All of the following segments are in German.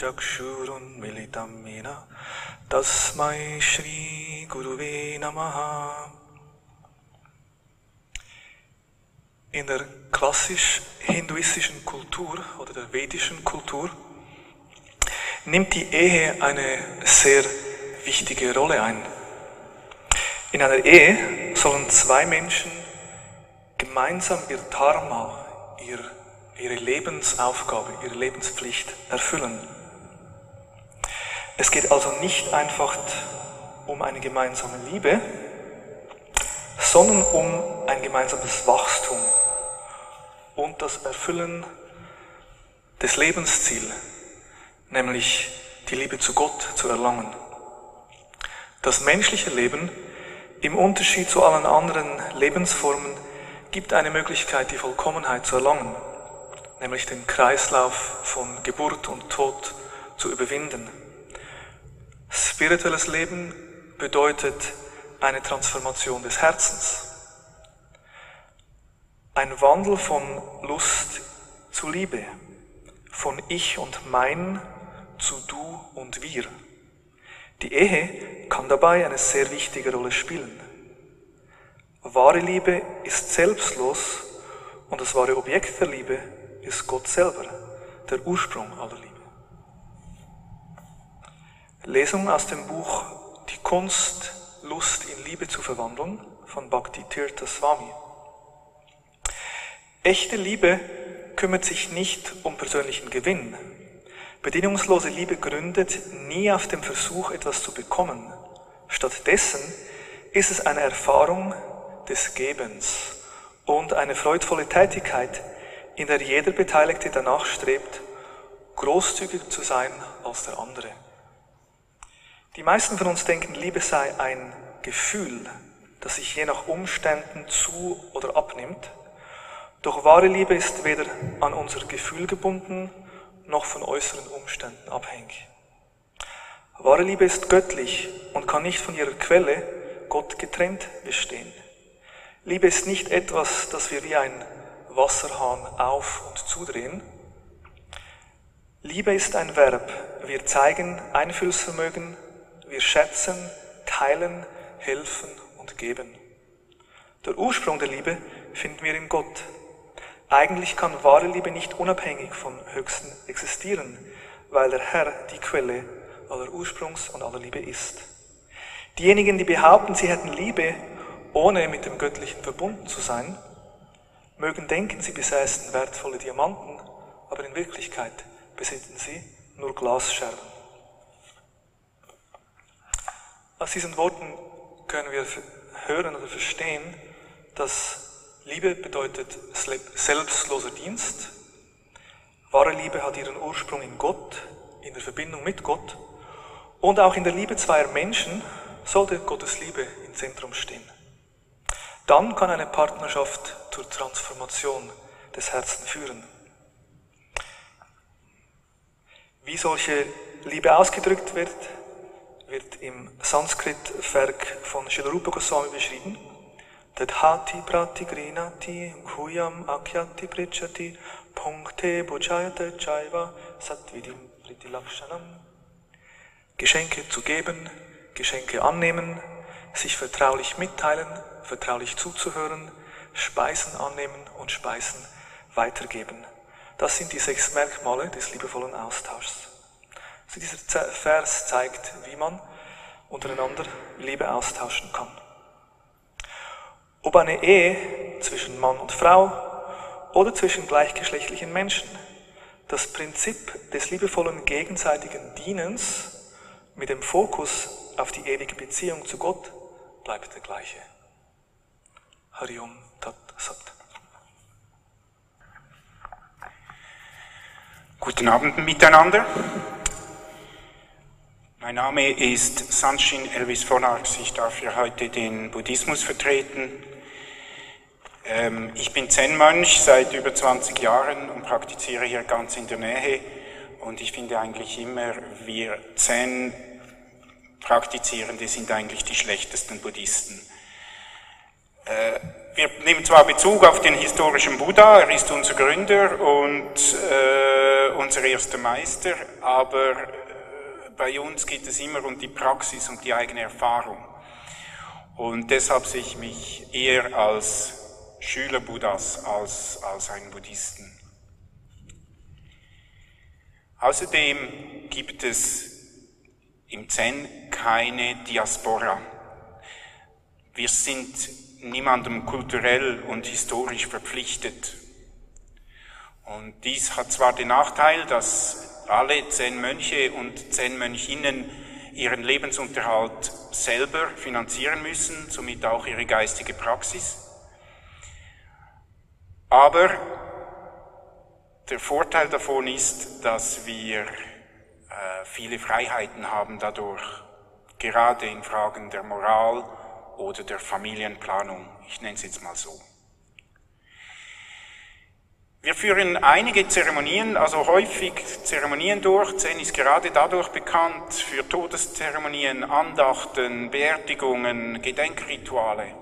चक्षुरुन्मिलितं येन तस्मै Guruve Namaha. In der klassisch-hinduistischen Kultur oder der vedischen Kultur nimmt die Ehe eine sehr wichtige Rolle ein. In einer Ehe sollen zwei Menschen gemeinsam ihr Dharma, ihr ihre Lebensaufgabe, ihre Lebenspflicht erfüllen. Es geht also nicht einfach um eine gemeinsame Liebe, sondern um ein gemeinsames Wachstum und das Erfüllen des Lebensziels, nämlich die Liebe zu Gott zu erlangen. Das menschliche Leben im Unterschied zu allen anderen Lebensformen gibt eine Möglichkeit, die Vollkommenheit zu erlangen, nämlich den Kreislauf von Geburt und Tod zu überwinden. Spirituelles Leben bedeutet eine Transformation des Herzens, ein Wandel von Lust zu Liebe, von Ich und Mein zu Du und Wir. Die Ehe kann dabei eine sehr wichtige Rolle spielen. Wahre Liebe ist selbstlos und das wahre Objekt der Liebe ist Gott selber, der Ursprung aller Liebe. Lesung aus dem Buch Die Kunst, Lust in Liebe zu verwandeln von Bhakti Tirtha Swami. Echte Liebe kümmert sich nicht um persönlichen Gewinn. Bedingungslose Liebe gründet nie auf dem Versuch, etwas zu bekommen. Stattdessen ist es eine Erfahrung des Gebens und eine freudvolle Tätigkeit, in der jeder Beteiligte danach strebt, großzügiger zu sein als der andere. Die meisten von uns denken, Liebe sei ein Gefühl, das sich je nach Umständen zu oder abnimmt. Doch wahre Liebe ist weder an unser Gefühl gebunden, noch von äußeren Umständen abhängig. Wahre Liebe ist göttlich und kann nicht von ihrer Quelle, Gott getrennt, bestehen. Liebe ist nicht etwas, das wir wie ein Wasserhahn auf und zudrehen. Liebe ist ein Verb. Wir zeigen Einfühlsvermögen, wir schätzen, teilen, helfen und geben. Der Ursprung der Liebe finden wir in Gott. Eigentlich kann wahre Liebe nicht unabhängig vom Höchsten existieren, weil der Herr die Quelle aller Ursprungs und aller Liebe ist. Diejenigen, die behaupten, sie hätten Liebe ohne mit dem Göttlichen verbunden zu sein, mögen denken, sie besäßen wertvolle Diamanten, aber in Wirklichkeit besitzen sie nur Glasscherben. Aus diesen Worten können wir hören oder verstehen, dass Liebe bedeutet selbstloser Dienst. Wahre Liebe hat ihren Ursprung in Gott, in der Verbindung mit Gott und auch in der Liebe zweier Menschen sollte Gottes Liebe im Zentrum stehen. Dann kann eine Partnerschaft zur Transformation des Herzens führen. Wie solche Liebe ausgedrückt wird, wird im Sanskrit-Werk von Shilarupa Goswami beschrieben. Tadhati prati grinati ghuyam akyati prichati punkte bujayate chaiva satvidim pritilakshanam. Geschenke zu geben, Geschenke annehmen, sich vertraulich mitteilen, vertraulich zuzuhören, Speisen annehmen und Speisen weitergeben. Das sind die sechs Merkmale des liebevollen Austauschs. Also dieser Vers zeigt, wie man untereinander Liebe austauschen kann. Ob eine Ehe zwischen Mann und Frau oder zwischen gleichgeschlechtlichen Menschen, das Prinzip des liebevollen gegenseitigen Dienens mit dem Fokus auf die ewige Beziehung zu Gott bleibt der gleiche. Hariom Tat Sat. Guten Abend miteinander. Mein Name ist Sanshin Elvis Vonax. Ich darf hier heute den Buddhismus vertreten. Ähm, ich bin Zen-Mönch seit über 20 Jahren und praktiziere hier ganz in der Nähe. Und ich finde eigentlich immer, wir Zen Praktizierende sind eigentlich die schlechtesten Buddhisten. Äh, wir nehmen zwar Bezug auf den historischen Buddha, er ist unser Gründer und äh, unser erster Meister, aber bei uns geht es immer um die Praxis und die eigene Erfahrung. Und deshalb sehe ich mich eher als Schüler Buddhas als als einen Buddhisten. Außerdem gibt es im Zen keine Diaspora. Wir sind niemandem kulturell und historisch verpflichtet. Und dies hat zwar den Nachteil, dass alle zehn Mönche und zehn Mönchinnen ihren Lebensunterhalt selber finanzieren müssen, somit auch ihre geistige Praxis. Aber der Vorteil davon ist, dass wir äh, viele Freiheiten haben dadurch, gerade in Fragen der Moral oder der Familienplanung. Ich nenne es jetzt mal so. Wir führen einige Zeremonien, also häufig Zeremonien durch. Zen ist gerade dadurch bekannt für Todeszeremonien, Andachten, Beerdigungen, Gedenkrituale.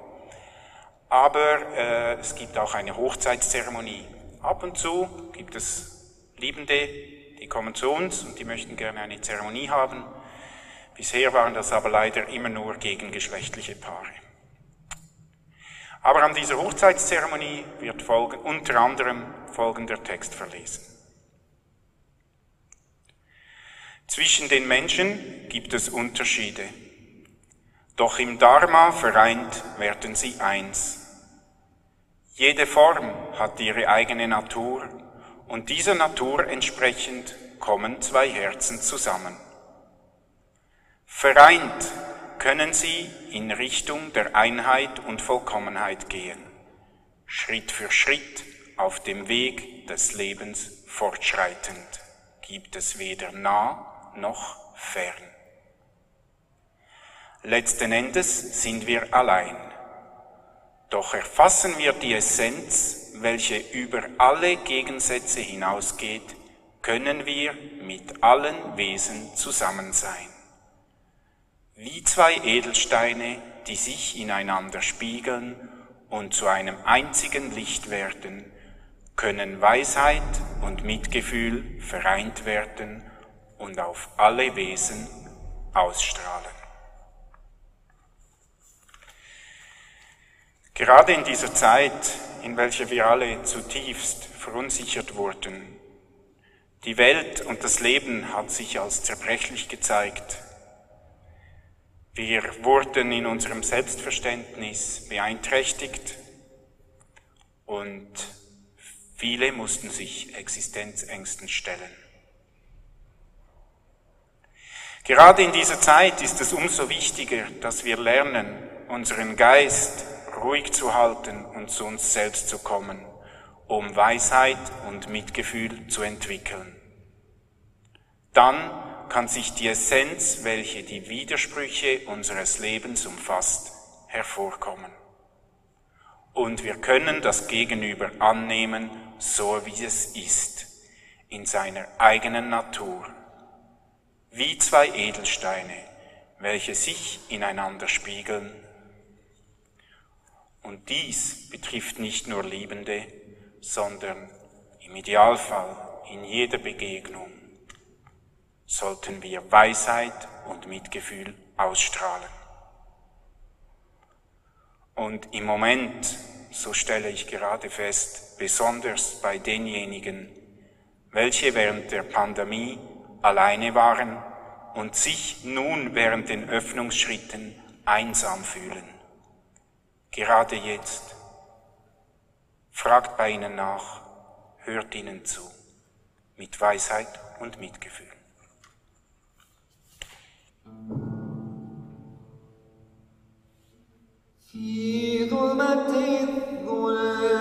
Aber äh, es gibt auch eine Hochzeitszeremonie. Ab und zu gibt es Liebende, die kommen zu uns und die möchten gerne eine Zeremonie haben. Bisher waren das aber leider immer nur gegengeschlechtliche Paare. Aber an dieser Hochzeitszeremonie wird folgen, unter anderem folgender Text verlesen. Zwischen den Menschen gibt es Unterschiede. Doch im Dharma vereint werden sie eins. Jede Form hat ihre eigene Natur und dieser Natur entsprechend kommen zwei Herzen zusammen. Vereint können sie in Richtung der Einheit und Vollkommenheit gehen, Schritt für Schritt auf dem Weg des Lebens fortschreitend, gibt es weder nah noch fern. Letzten Endes sind wir allein. Doch erfassen wir die Essenz, welche über alle Gegensätze hinausgeht, können wir mit allen Wesen zusammen sein. Wie zwei Edelsteine, die sich ineinander spiegeln und zu einem einzigen Licht werden, können Weisheit und Mitgefühl vereint werden und auf alle Wesen ausstrahlen. Gerade in dieser Zeit, in welcher wir alle zutiefst verunsichert wurden, die Welt und das Leben hat sich als zerbrechlich gezeigt. Wir wurden in unserem Selbstverständnis beeinträchtigt und viele mussten sich Existenzängsten stellen. Gerade in dieser Zeit ist es umso wichtiger, dass wir lernen, unseren Geist ruhig zu halten und zu uns selbst zu kommen, um Weisheit und Mitgefühl zu entwickeln. Dann kann sich die Essenz, welche die Widersprüche unseres Lebens umfasst, hervorkommen. Und wir können das Gegenüber annehmen, so wie es ist, in seiner eigenen Natur, wie zwei Edelsteine, welche sich ineinander spiegeln. Und dies betrifft nicht nur Liebende, sondern im Idealfall in jeder Begegnung sollten wir Weisheit und Mitgefühl ausstrahlen. Und im Moment, so stelle ich gerade fest, besonders bei denjenigen, welche während der Pandemie alleine waren und sich nun während den Öffnungsschritten einsam fühlen gerade jetzt. Fragt bei ihnen nach, hört ihnen zu, mit Weisheit und Mitgefühl. في ظلمة الظلمة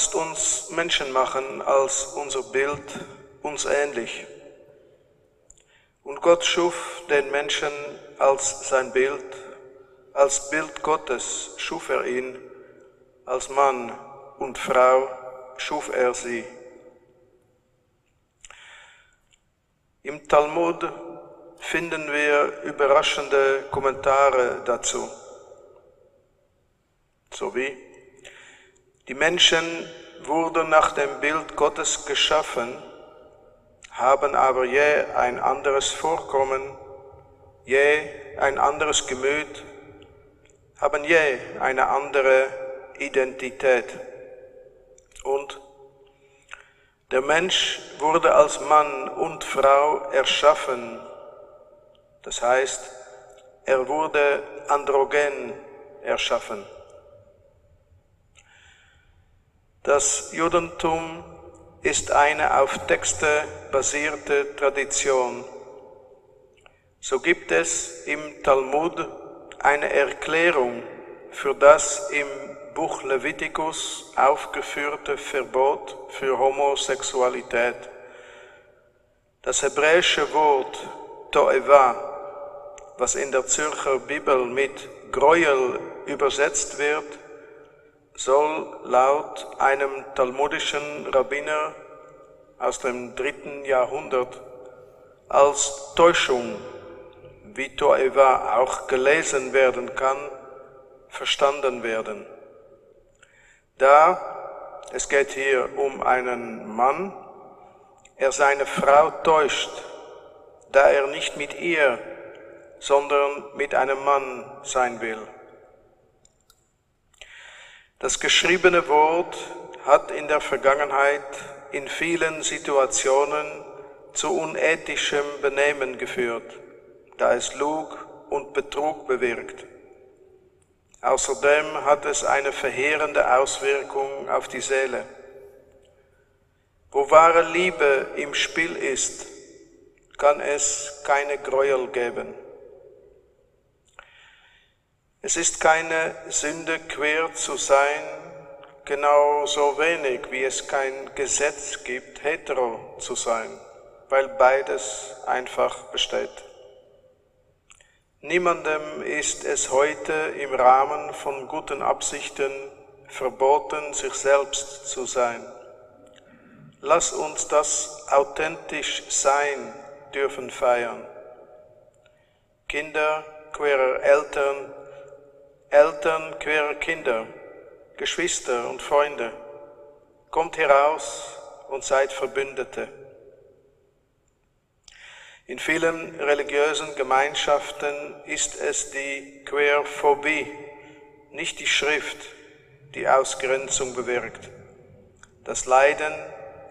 lasst uns Menschen machen als unser Bild uns ähnlich. Und Gott schuf den Menschen als sein Bild, als Bild Gottes schuf er ihn, als Mann und Frau schuf er sie. Im Talmud finden wir überraschende Kommentare dazu. So wie die Menschen wurden nach dem Bild Gottes geschaffen, haben aber je ein anderes Vorkommen, je ein anderes Gemüt, haben je eine andere Identität. Und der Mensch wurde als Mann und Frau erschaffen, das heißt, er wurde androgen erschaffen. Das Judentum ist eine auf Texte basierte Tradition. So gibt es im Talmud eine Erklärung für das im Buch Levitikus aufgeführte Verbot für Homosexualität. Das hebräische Wort Toeva, was in der Zürcher Bibel mit Gräuel übersetzt wird, soll laut einem talmudischen Rabbiner aus dem dritten Jahrhundert als Täuschung, wie Toeva auch gelesen werden kann, verstanden werden. Da, es geht hier um einen Mann, er seine Frau täuscht, da er nicht mit ihr, sondern mit einem Mann sein will. Das geschriebene Wort hat in der Vergangenheit in vielen Situationen zu unethischem Benehmen geführt, da es Lug und Betrug bewirkt. Außerdem hat es eine verheerende Auswirkung auf die Seele. Wo wahre Liebe im Spiel ist, kann es keine Gräuel geben. Es ist keine Sünde, quer zu sein, genauso wenig wie es kein Gesetz gibt, hetero zu sein, weil beides einfach besteht. Niemandem ist es heute im Rahmen von guten Absichten verboten, sich selbst zu sein. Lass uns das authentisch sein dürfen feiern. Kinder queerer Eltern, Eltern queerer Kinder, Geschwister und Freunde, kommt heraus und seid Verbündete. In vielen religiösen Gemeinschaften ist es die Queerphobie, nicht die Schrift, die Ausgrenzung bewirkt. Das Leiden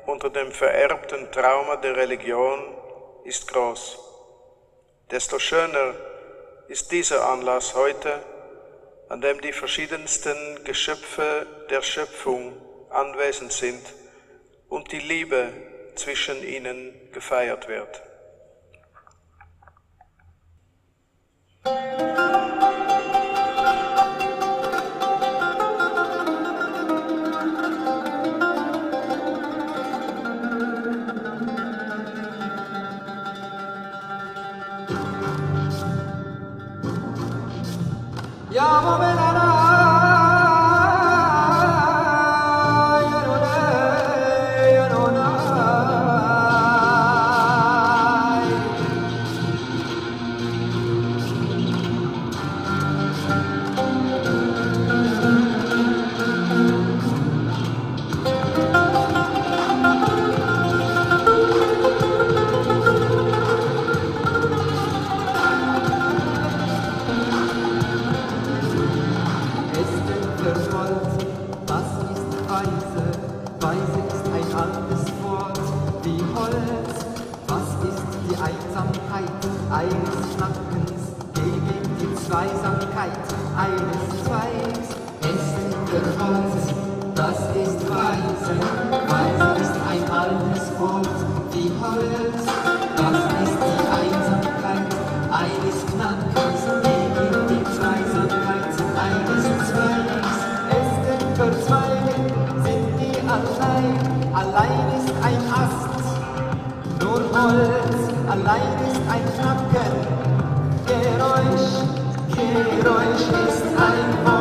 unter dem vererbten Trauma der Religion ist groß. Desto schöner ist dieser Anlass heute, an dem die verschiedensten Geschöpfe der Schöpfung anwesend sind und die Liebe zwischen ihnen gefeiert wird. Schnackens gegen die Zweisamkeit eines Zweigs? Ästen verfolgt, das ist Weise. Weise ist ein altes Wort wie Holz. Was ist die Einsamkeit eines Knackens gegen die Zweisamkeit eines Zweigs? Ästen verzweigen sind die allein, allein ist ein Ast. Nur Holz, allein ist ein Knacken. Geräusch ist ein Wort.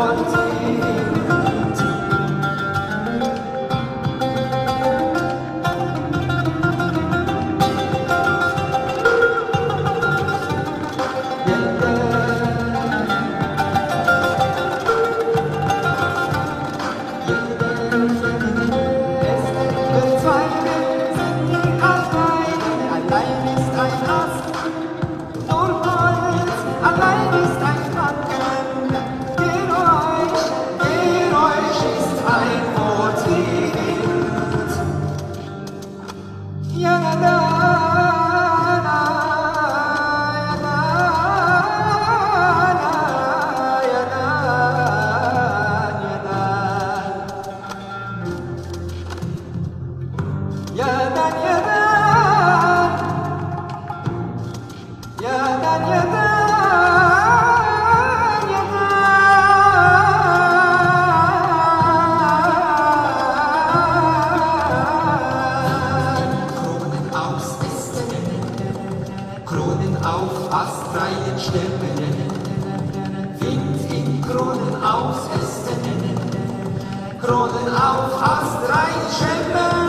Kronen auf astreinen Stämmen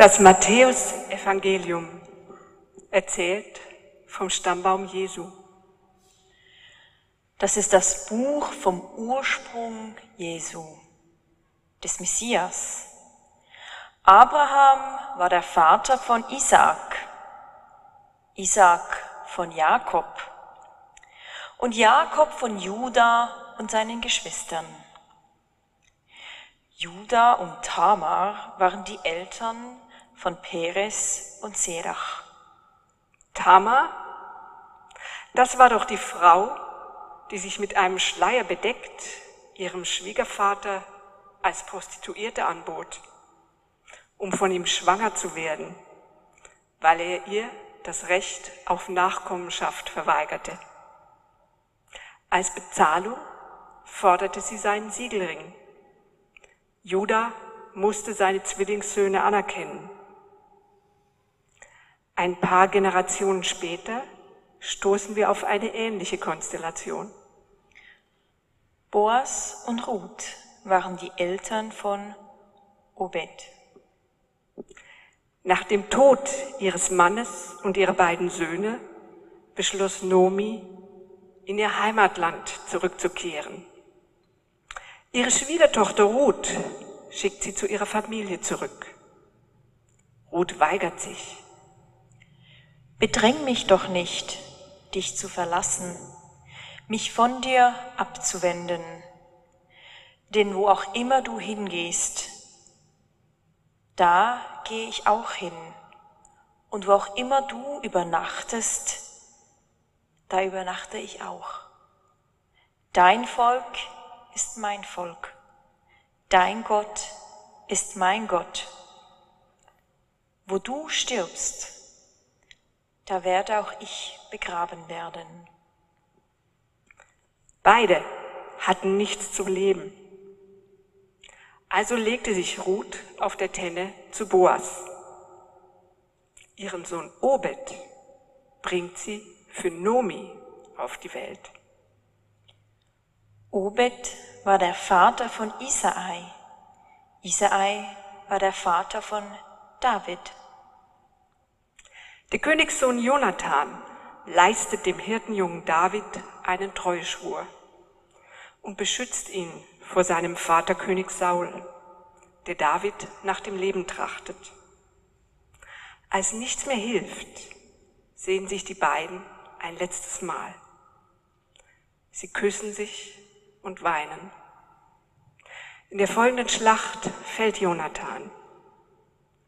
Das Matthäus-Evangelium erzählt vom Stammbaum Jesu. Das ist das Buch vom Ursprung Jesu, des Messias. Abraham war der Vater von Isaak, Isaak von Jakob und Jakob von Juda und seinen Geschwistern. Juda und Tamar waren die Eltern von Peres und Serach. Tamar, das war doch die Frau, die sich mit einem Schleier bedeckt ihrem Schwiegervater als Prostituierte anbot, um von ihm schwanger zu werden, weil er ihr das Recht auf Nachkommenschaft verweigerte. Als Bezahlung forderte sie seinen Siegelring. Judah musste seine Zwillingssöhne anerkennen ein paar Generationen später stoßen wir auf eine ähnliche Konstellation. Boas und Ruth waren die Eltern von Obed. Nach dem Tod ihres Mannes und ihrer beiden Söhne beschloss Nomi, in ihr Heimatland zurückzukehren. Ihre Schwiegertochter Ruth schickt sie zu ihrer Familie zurück. Ruth weigert sich. Bedräng mich doch nicht, dich zu verlassen, mich von dir abzuwenden. Denn wo auch immer du hingehst, da gehe ich auch hin. Und wo auch immer du übernachtest, da übernachte ich auch. Dein Volk ist mein Volk. Dein Gott ist mein Gott. Wo du stirbst, da werde auch ich begraben werden. Beide hatten nichts zu leben. Also legte sich Ruth auf der Tenne zu Boas. Ihren Sohn Obed bringt sie für Nomi auf die Welt. Obed war der Vater von Isai. Isai war der Vater von David. Der Königssohn Jonathan leistet dem Hirtenjungen David einen Treuschwur und beschützt ihn vor seinem Vater König Saul, der David nach dem Leben trachtet. Als nichts mehr hilft, sehen sich die beiden ein letztes Mal. Sie küssen sich und weinen. In der folgenden Schlacht fällt Jonathan.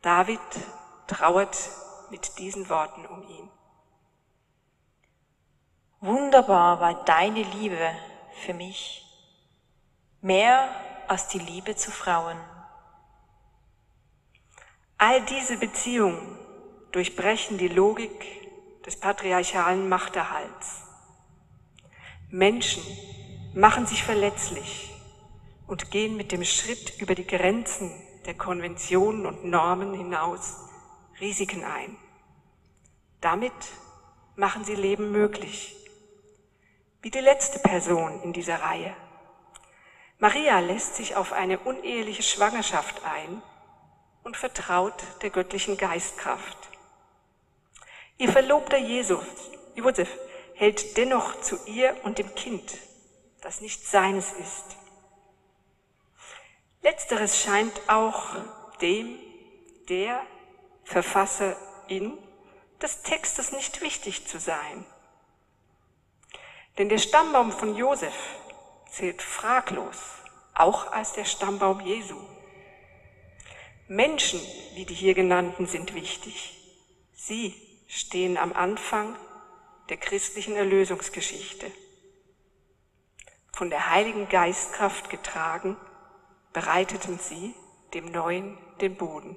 David trauert mit diesen Worten um ihn. Wunderbar war deine Liebe für mich, mehr als die Liebe zu Frauen. All diese Beziehungen durchbrechen die Logik des patriarchalen Machterhalts. Menschen machen sich verletzlich und gehen mit dem Schritt über die Grenzen der Konventionen und Normen hinaus Risiken ein. Damit machen sie Leben möglich. Wie die letzte Person in dieser Reihe. Maria lässt sich auf eine uneheliche Schwangerschaft ein und vertraut der göttlichen Geistkraft. Ihr Verlobter Jesus, Josef hält dennoch zu ihr und dem Kind, das nicht seines ist. Letzteres scheint auch dem, der Verfasserin des Textes nicht wichtig zu sein. Denn der Stammbaum von Josef zählt fraglos auch als der Stammbaum Jesu. Menschen wie die hier genannten sind wichtig. Sie stehen am Anfang der christlichen Erlösungsgeschichte. Von der Heiligen Geistkraft getragen, bereiteten sie dem Neuen den Boden.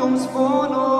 Irrtums von uns.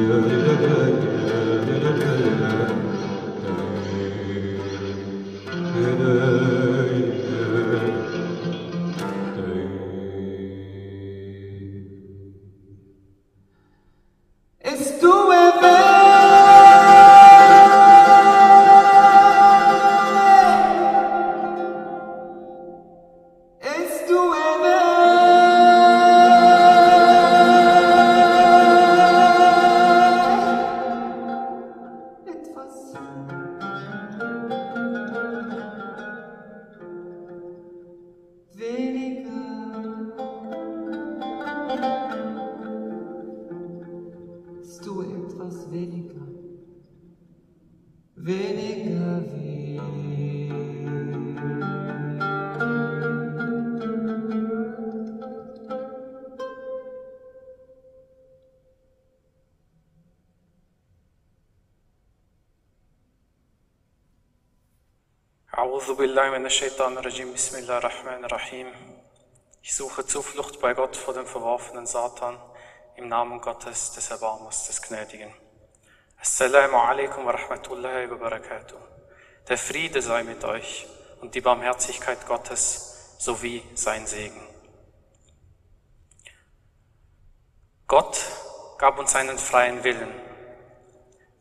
Es Bismillahirrahmanirrahim. Ich suche Zuflucht bei Gott vor dem verworfenen Satan im Namen Gottes, des Erbarmers, des Gnädigen. Assalamu alaikum wa rahmatullahi wa barakatuh. Der Friede sei mit euch und die Barmherzigkeit Gottes sowie sein Segen. Gott gab uns einen freien Willen,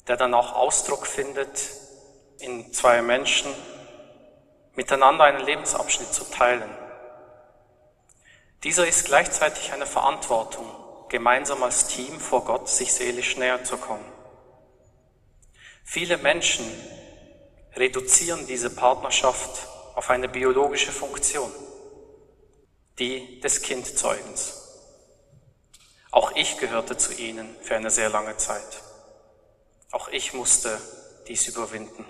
der dann auch Ausdruck findet in zwei Menschen, miteinander einen Lebensabschnitt zu teilen. Dieser ist gleichzeitig eine Verantwortung, gemeinsam als Team vor Gott sich seelisch näher zu kommen. Viele Menschen reduzieren diese Partnerschaft auf eine biologische Funktion, die des Kindzeugens. Auch ich gehörte zu ihnen für eine sehr lange Zeit. Auch ich musste dies überwinden.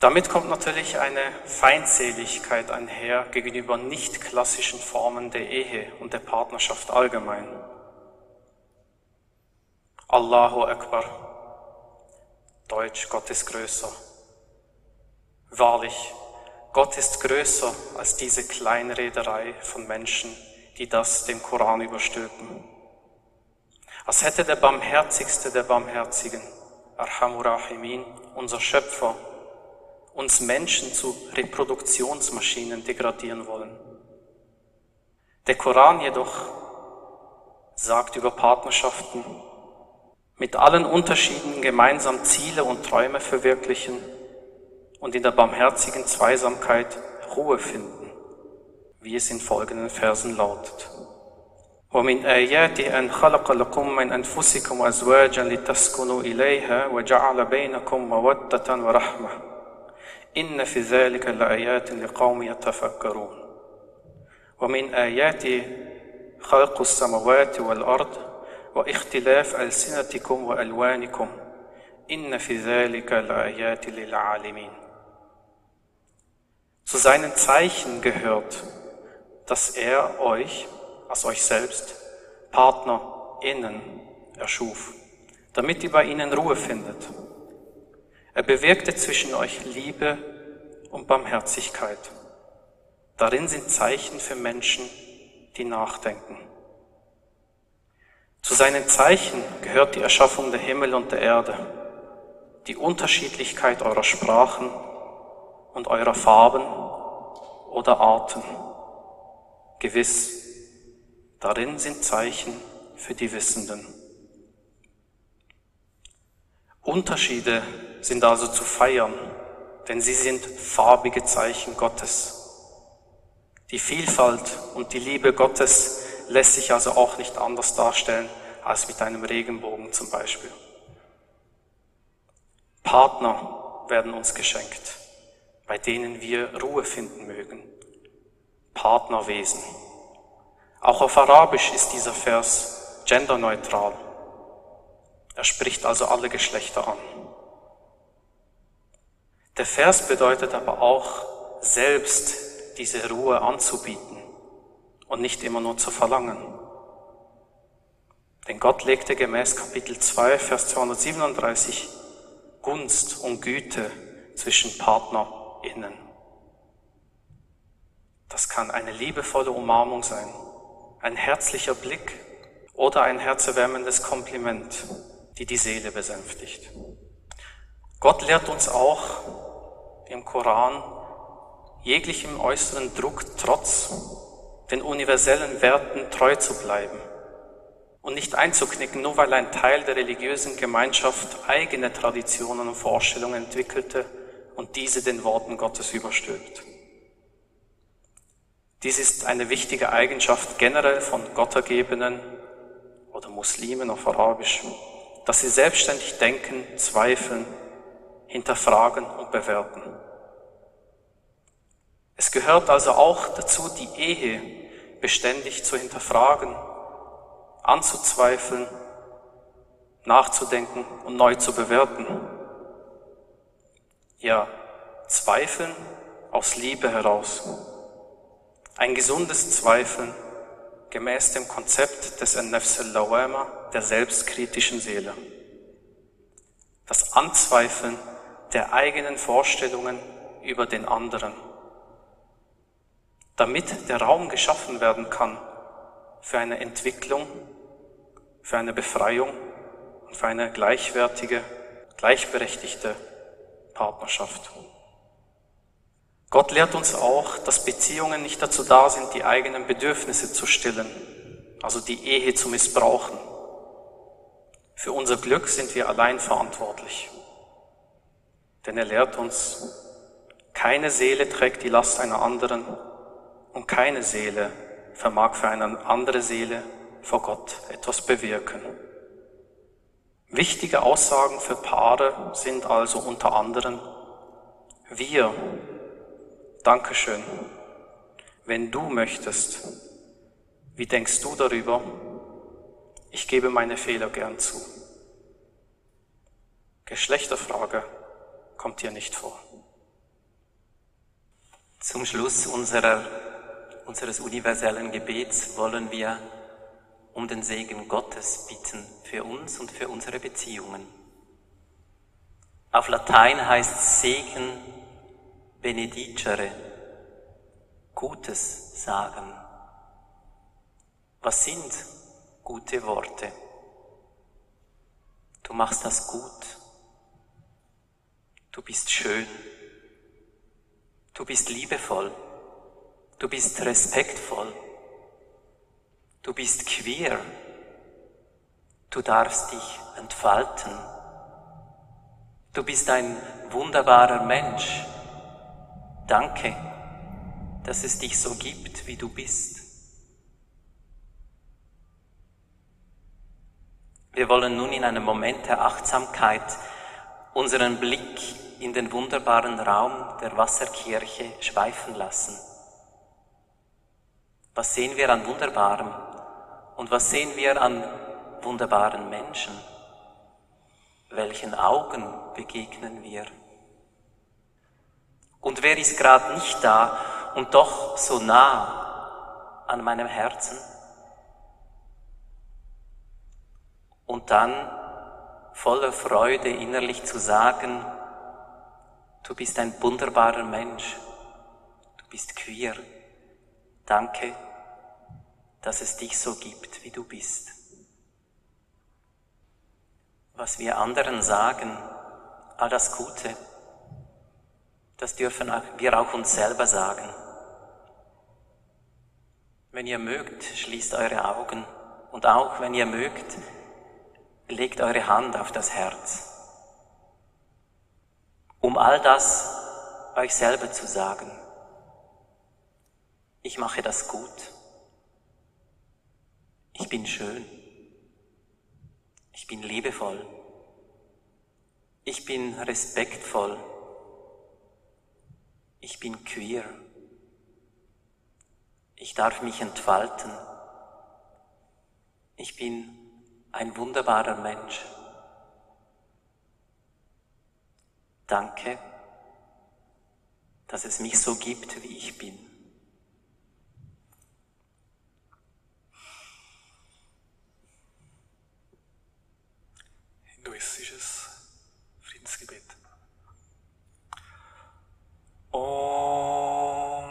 Damit kommt natürlich eine Feindseligkeit einher gegenüber nicht klassischen Formen der Ehe und der Partnerschaft allgemein. Allahu Akbar. Deutsch, Gott ist größer. Wahrlich, Gott ist größer als diese Kleinrederei von Menschen, die das dem Koran überstülpen. Als hätte der Barmherzigste der Barmherzigen, Arhamur Rahimin, unser Schöpfer, uns Menschen zu Reproduktionsmaschinen degradieren wollen. Der Koran jedoch sagt über Partnerschaften, mit allen Unterschieden gemeinsam Ziele und Träume verwirklichen und in der barmherzigen Zweisamkeit Ruhe finden, wie es in folgenden Versen lautet. ومن آياته أن خلق لكم من أنفسكم أزواجا لتسكنوا إليها وجعل بينكم مودة ورحمة إن في ذلك لآيات لقوم يتفكرون ومن آياته خلق السماوات والأرض واختلاف ألسنتكم وألوانكم إن في ذلك لآيات للعالمين Zu seinen Zeichen gehört, dass er euch, als euch selbst, PartnerInnen erschuf, damit ihr bei ihnen Ruhe findet. Er bewirkte zwischen euch Liebe und Barmherzigkeit. Darin sind Zeichen für Menschen, die nachdenken. Zu seinen Zeichen gehört die Erschaffung der Himmel und der Erde, die Unterschiedlichkeit eurer Sprachen und eurer Farben oder Arten. Gewiss, darin sind Zeichen für die Wissenden. Unterschiede sind also zu feiern, denn sie sind farbige Zeichen Gottes. Die Vielfalt und die Liebe Gottes lässt sich also auch nicht anders darstellen als mit einem Regenbogen zum Beispiel. Partner werden uns geschenkt, bei denen wir Ruhe finden mögen. Partnerwesen. Auch auf Arabisch ist dieser Vers genderneutral. Er spricht also alle Geschlechter an. Der Vers bedeutet aber auch, selbst diese Ruhe anzubieten und nicht immer nur zu verlangen. Denn Gott legte gemäß Kapitel 2, Vers 237 Gunst und Güte zwischen PartnerInnen. Das kann eine liebevolle Umarmung sein, ein herzlicher Blick oder ein herzerwärmendes Kompliment, die die Seele besänftigt. Gott lehrt uns auch im Koran, jeglichem äußeren Druck trotz den universellen Werten treu zu bleiben und nicht einzuknicken, nur weil ein Teil der religiösen Gemeinschaft eigene Traditionen und Vorstellungen entwickelte und diese den Worten Gottes überstülpt. Dies ist eine wichtige Eigenschaft generell von Gottergebenen oder Muslimen auf Arabisch, dass sie selbstständig denken, zweifeln, hinterfragen und bewerten. Es gehört also auch dazu, die Ehe beständig zu hinterfragen, anzuzweifeln, nachzudenken und neu zu bewerten. Ja, Zweifeln aus Liebe heraus. Ein gesundes Zweifeln gemäß dem Konzept des Ennefs al-Lawama, der selbstkritischen Seele. Das Anzweifeln der eigenen Vorstellungen über den anderen, damit der Raum geschaffen werden kann für eine Entwicklung, für eine Befreiung und für eine gleichwertige, gleichberechtigte Partnerschaft. Gott lehrt uns auch, dass Beziehungen nicht dazu da sind, die eigenen Bedürfnisse zu stillen, also die Ehe zu missbrauchen. Für unser Glück sind wir allein verantwortlich. Denn er lehrt uns, keine Seele trägt die Last einer anderen und keine Seele vermag für eine andere Seele vor Gott etwas bewirken. Wichtige Aussagen für Paare sind also unter anderem, wir Dankeschön. Wenn du möchtest, wie denkst du darüber? Ich gebe meine Fehler gern zu. Geschlechterfrage kommt hier nicht vor. Zum Schluss unserer, unseres universellen Gebets wollen wir um den Segen Gottes bitten für uns und für unsere Beziehungen. Auf Latein heißt Segen benedicere, Gutes sagen. Was sind gute Worte? Du machst das gut. Du bist schön. Du bist liebevoll. Du bist respektvoll. Du bist queer. Du darfst dich entfalten. Du bist ein wunderbarer Mensch. Danke, dass es dich so gibt, wie du bist. Wir wollen nun in einem Moment der Achtsamkeit unseren Blick in den wunderbaren Raum der Wasserkirche schweifen lassen. Was sehen wir an Wunderbarem und was sehen wir an wunderbaren Menschen? Welchen Augen begegnen wir? Und wer ist gerade nicht da und doch so nah an meinem Herzen? Und dann voller Freude innerlich zu sagen, du bist ein wunderbarer Mensch, du bist queer. Danke, dass es dich so gibt, wie du bist. Was wir anderen sagen, all das Gute, das dürfen wir auch uns selber sagen. Wenn ihr mögt, schließt eure Augen und auch wenn ihr mögt, legt eure Hand auf das Herz, um all das euch selber zu sagen. Ich mache das gut. Ich bin schön. Ich bin liebevoll. Ich bin respektvoll. Ich bin queer. Ich darf mich entfalten. Ich bin ein wunderbarer Mensch. Danke, dass es mich so gibt, wie ich bin. Hinduistisches Friedensgebet. Om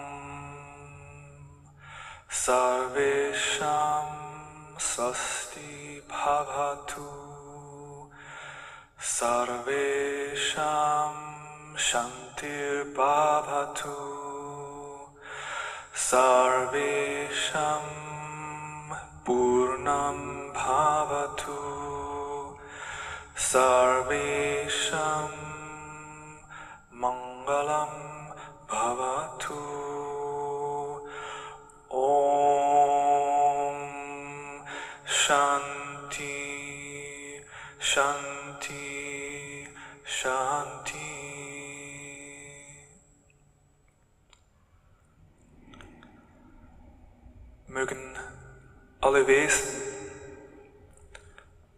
Sarvesham Swasti Bhavatu Sarvesham Shantir Bhavatu Sarvesham Purnam Bhavatu Sarvesham Mangalam Bhavatu Om Shanti Shanti Shanti Mögen alle Wesen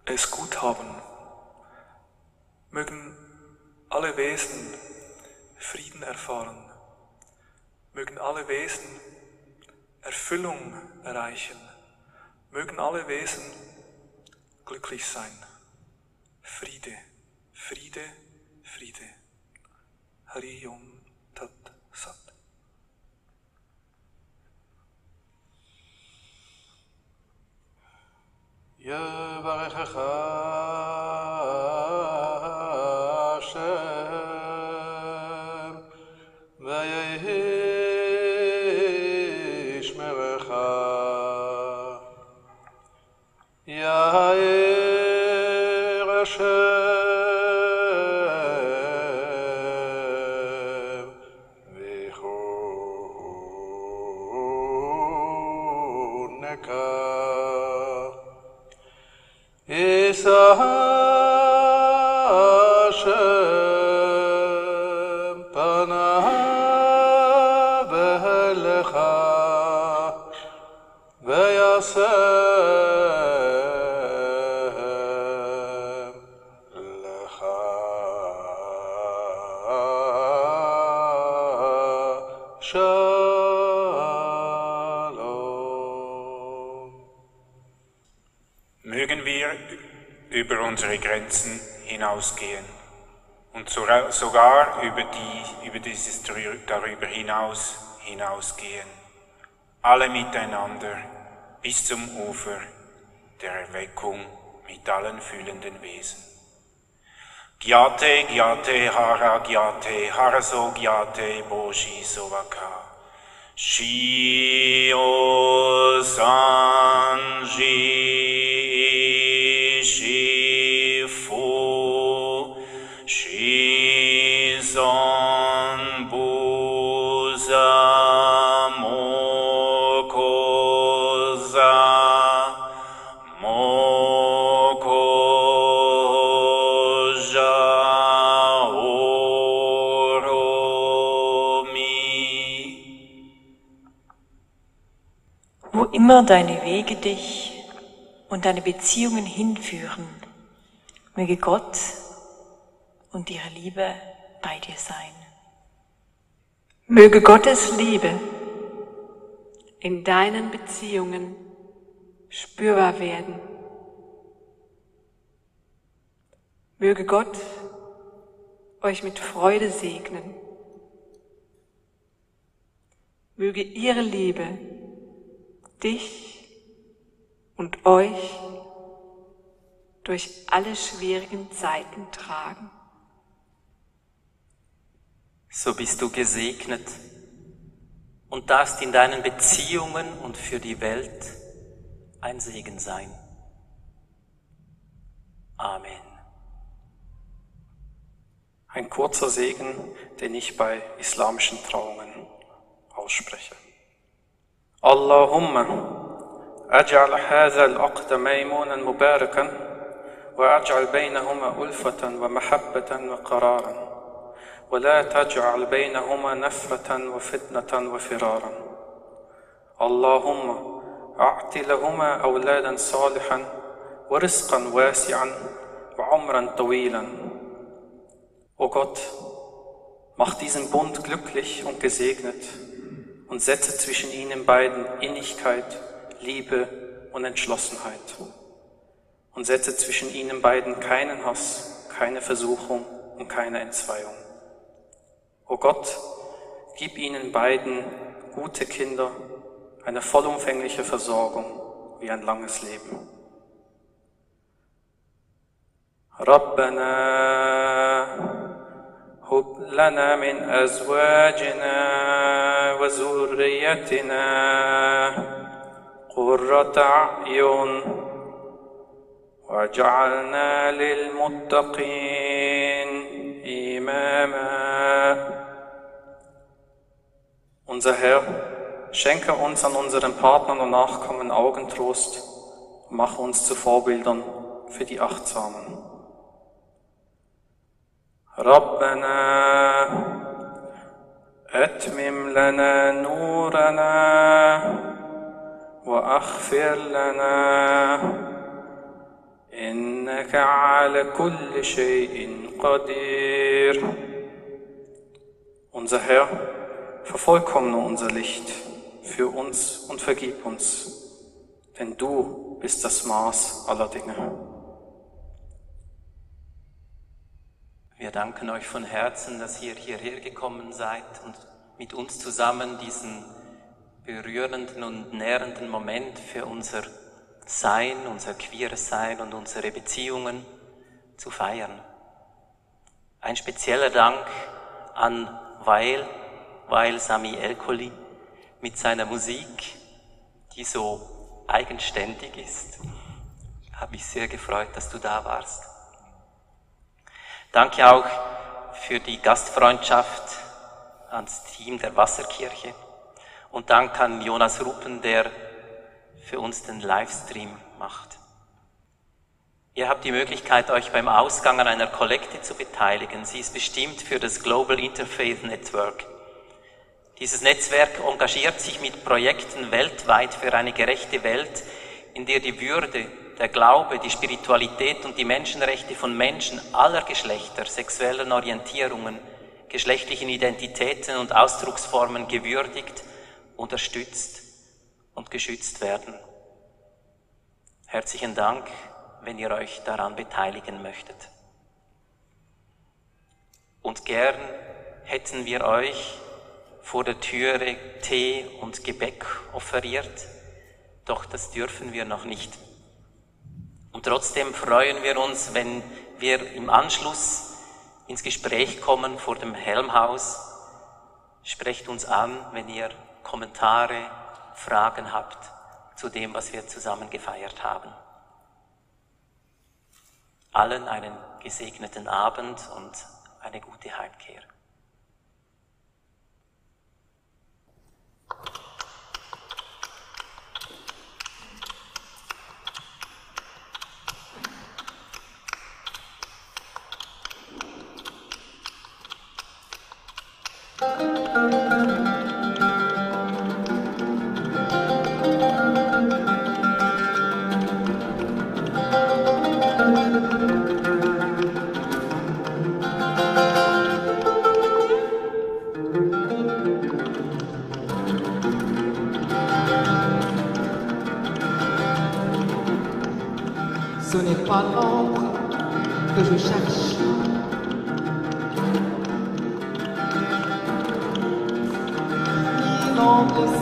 es gut haben. Mögen alle Wesen erfahren. Mögen alle Wesen Erfüllung erreichen. Mögen alle Wesen glücklich sein. Friede, Friede, खरीदें। हरी ओम तत् सत। यह unsere Grenzen hinausgehen und sogar über, die, über dieses darüber hinaus hinausgehen. Alle miteinander bis zum Ufer der Erweckung mit allen fühlenden Wesen. Gyate, Gyate, Hara, Gyate, Haraso, Gyate, Boshi, Sovaka. Shio Sanji Wo immer deine Wege dich und deine Beziehungen hinführen, möge Gott und ihre Liebe bei dir sein. Möge Gottes Liebe in deinen Beziehungen spürbar werden. Möge Gott euch mit Freude segnen. Möge ihre Liebe dich und euch durch alle schwierigen Zeiten tragen. So bist du gesegnet und darfst in deinen Beziehungen und für die Welt ein Segen sein. Amen. Ein kurzer Segen, den ich bei islamischen Trauungen ausspreche. Allahumma maymunan mubarakan wa aj'al baynahuma ulfatan wa mahabbatan wa qararan ولا تجعل بينهما نفرة وفتنة وفرارا اللهم أعط لهما أولادا صالحا ورزقا واسعا وعمرا طويلا O Gott, mach diesen Bund glücklich und gesegnet und setze zwischen ihnen beiden Innigkeit, Liebe und Entschlossenheit. Und setze zwischen ihnen beiden keinen Hass, keine Versuchung und keine Entzweiung. O Gott, gib ihnen beiden gute Kinder, eine vollumfängliche Versorgung wie ein langes Leben. ربنا هب لنا من أزواجنا وذريتنا قرة أعين واجعلنا للمتقين إماما Unser Herr, schenke uns an unseren Partnern und Nachkommen Augentrost und mache uns zu Vorbildern für die Achtsamen. ربنا أتمم لنا نورنا وأغفر لنا إنك على كل شيء قدير Unser Herr, vervollkommne unser Licht für uns und vergib uns, denn du bist das Maß aller Dinge. Wir danken euch von Herzen, dass ihr hierher gekommen seid und mit uns zusammen diesen berührenden und nährenden Moment für unser Sein, unser queeres Sein und unsere Beziehungen zu feiern. Ein spezieller Dank an Weil, Weil Sami Elkoli mit seiner Musik, die so eigenständig ist. Habe mich sehr gefreut, dass du da warst. Danke auch für die Gastfreundschaft ans Team der Wasserkirche und Dank an Jonas Ruppen, der für uns den Livestream macht. Ihr habt die Möglichkeit, euch beim Ausgang an einer Kollekte zu beteiligen. Sie ist bestimmt für das Global Interfaith Network. Dieses Netzwerk engagiert sich mit Projekten weltweit für eine gerechte Welt, in der die Würde, der Glaube, die Spiritualität und die Menschenrechte von Menschen aller Geschlechter, sexuellen Orientierungen, geschlechtlichen Identitäten und Ausdrucksformen gewürdigt, unterstützt und geschützt werden. Herzlichen Dank, wenn ihr euch daran beteiligen möchtet. Und gern hätten wir euch vor der Türe Tee und Gebäck offeriert, doch das dürfen wir noch nicht. Und trotzdem freuen wir uns, wenn wir im Anschluss ins Gespräch kommen vor dem Helmhaus. Sprecht uns an, wenn ihr Kommentare, Fragen habt zu dem, was wir zusammen gefeiert haben. Allen einen gesegneten Abend und eine gute Heimkehr. Ce n'est pas l'ombre que je cherche. all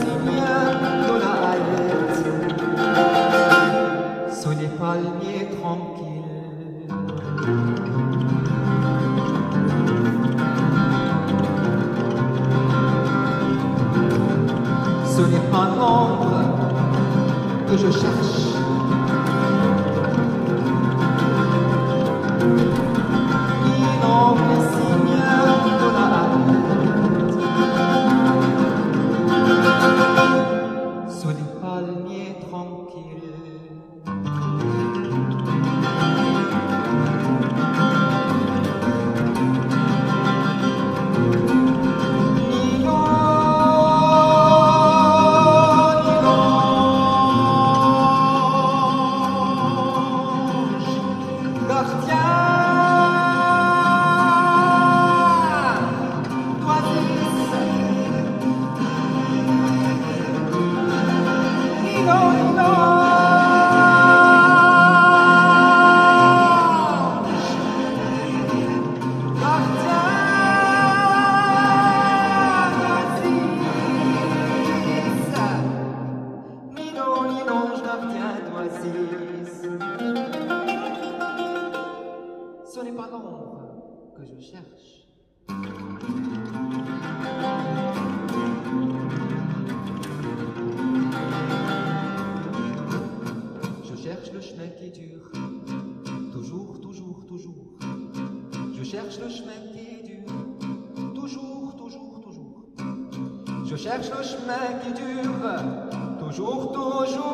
qui dure, toujours, toujours, toujours. Je cherche le chemin qui dure, toujours, toujours, toujours. Je cherche le chemin qui dure, toujours, toujours.